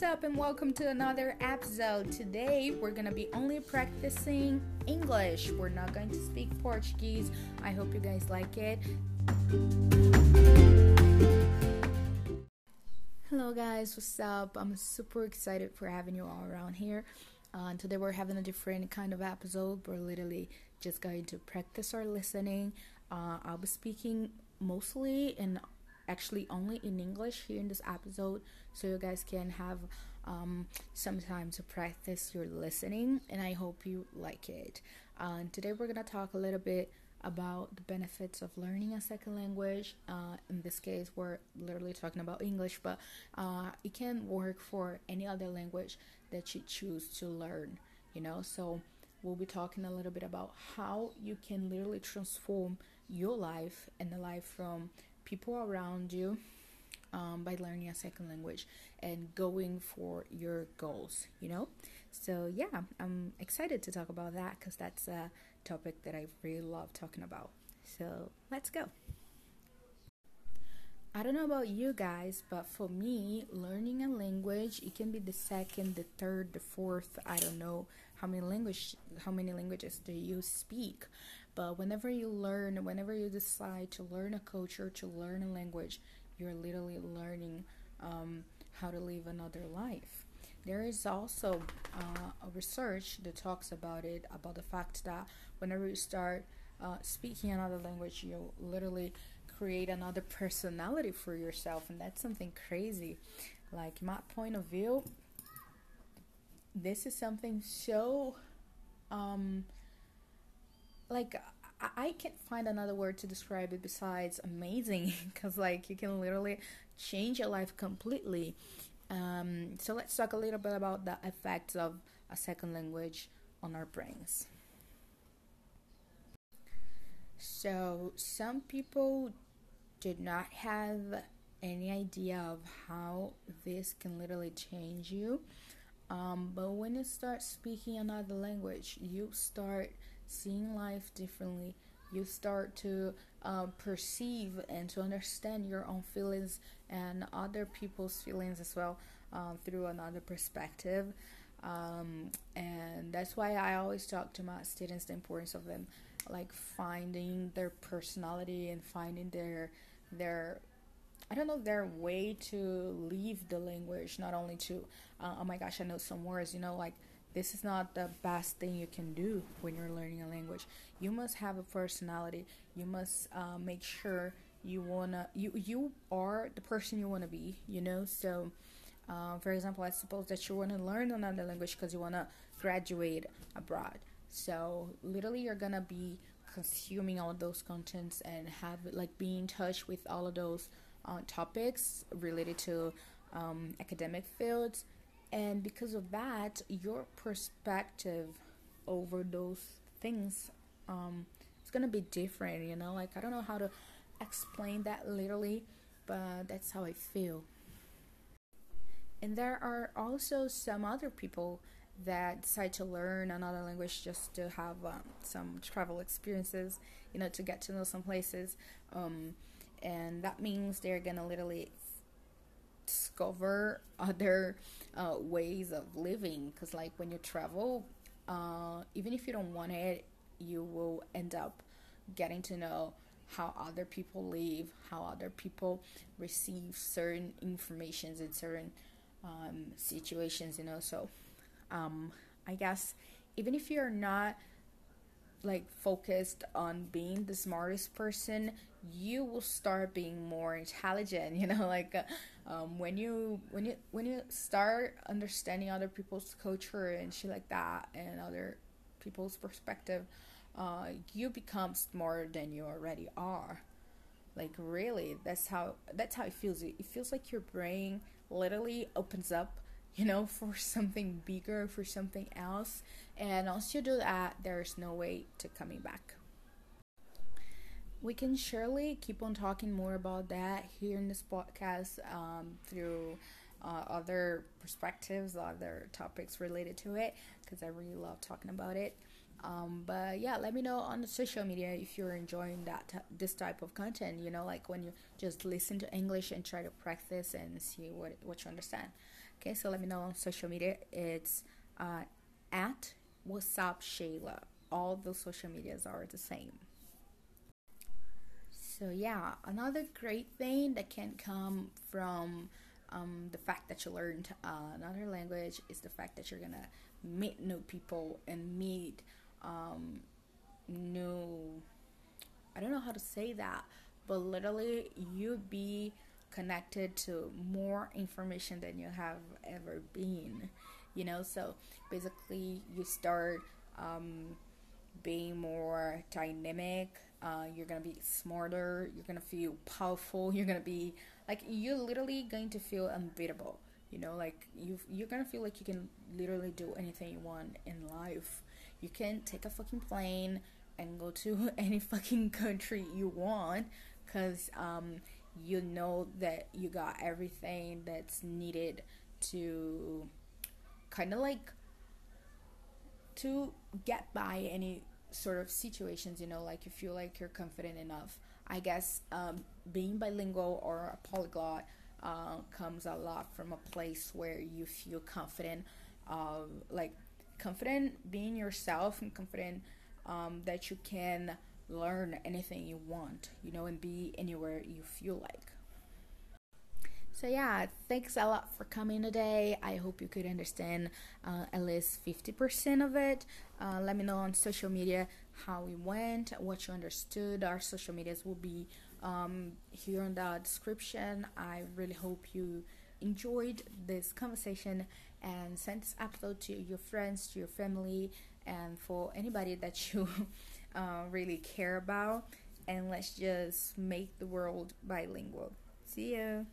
What's up, and welcome to another episode. Today, we're gonna be only practicing English. We're not going to speak Portuguese. I hope you guys like it. Hello, guys, what's up? I'm super excited for having you all around here. Uh, today, we're having a different kind of episode. We're literally just going to practice our listening. Uh, I'll be speaking mostly in actually only in English here in this episode, so you guys can have um, some time to practice your listening, and I hope you like it. Uh, today, we're gonna talk a little bit about the benefits of learning a second language. Uh, in this case, we're literally talking about English, but uh, it can work for any other language that you choose to learn, you know. So, we'll be talking a little bit about how you can literally transform your life and the life from people around you um, by learning a second language and going for your goals, you know? So, yeah, I'm excited to talk about that because that's a topic that I really love talking about. So, let's go. I don't know about you guys, but for me, learning a language, it can be the second, the third, the fourth, I don't know how many language how many languages do you speak. But whenever you learn, whenever you decide to learn a culture, to learn a language, you're literally learning um, how to live another life. There is also uh, a research that talks about it, about the fact that whenever you start uh, speaking another language, you literally create another personality for yourself, and that's something crazy. Like, my point of view, this is something so um, like I, can't find another word to describe it besides amazing because like you can literally change your life completely. Um, so let's talk a little bit about the effects of a second language on our brains. So some people did not have any idea of how this can literally change you. Um, but when you start speaking another language you start seeing life differently. You start to uh, perceive and to understand your own feelings and other people's feelings as well uh, through another perspective. Um, and that's why I always talk to my students the importance of them like finding their personality and finding their their I don't know their way to leave the language, not only to uh, oh my gosh, I know some words, you know, like this is not the best thing you can do when you're learning a language. You must have a personality. You must uh, make sure you wanna you you are the person you wanna be. You know, so. Uh, for example, I suppose that you want to learn another language because you want to graduate abroad. So literally, you're gonna be consuming all of those contents and have like be in touch with all of those uh, topics related to um, academic fields and because of that your perspective over those things um it's gonna be different you know? Like i don't know how to explain that literally but that's how i feel. And there are also some other people that decide to learn another language just to have um, some travel experiences you know to get to know some places. Um, and that means they're gonna literally discover other uh, ways of living. Because like when you travel uh, even if you don't want it you will end up getting to know how other people live how other people receive certain informations in certain um, situations you know? So um, i guess even if you're not like focused on being the smartest person you will start being more intelligent you know like uh, um, when you when you when you start understanding other people's culture and shit like that and other people's perspective uh, you become smarter than you already are. Like really that's how that's how it feels. It feels like your brain literally opens up you know, for something bigger, for something else. And once you do that, there's no way to coming back. We can surely keep on talking more about that here in this podcast um, through uh, other perspectives, other topics related to it, because I really love talking about it. Um, but yeah, let me know on the social media if you're enjoying that this type of content. You know, like when you just listen to English and try to practice and see what what you understand. Okay, so let me know on social media. It's uh, at What's Up Shayla. All the social medias are the same. So yeah, another great thing that can come from um, the fact that you learned uh, another language is the fact that you're gonna meet new people and meet um, new. I don't know how to say that, but literally you'd be connected to more information than you have ever been. You know, so basically you start um, being more dynamic uh, you're gonna be smarter you're gonna feel powerful you're gonna be like you're literally going to feel unbeatable you know like you you're gonna feel like you can literally do anything you want in life you can take a fucking plane and go to any fucking country you want because um, you know that you got everything that's needed to kind of like to get by any sort of situations, you know, like you feel like you're confident enough. I guess um, being bilingual or a polyglot uh, comes a lot from a place where you feel confident, uh, like confident being yourself and confident um, that you can learn anything you want, you know, and be anywhere you feel like. So, yeah, thanks a lot for coming today. I hope you could understand uh, at least 50% of it. Uh, let me know on social media how it went, what you understood. Our social medias will be um, here in the description. I really hope you enjoyed this conversation and send this episode to your friends, to your family, and for anybody that you uh, really care about. And let's just make the world bilingual. See you.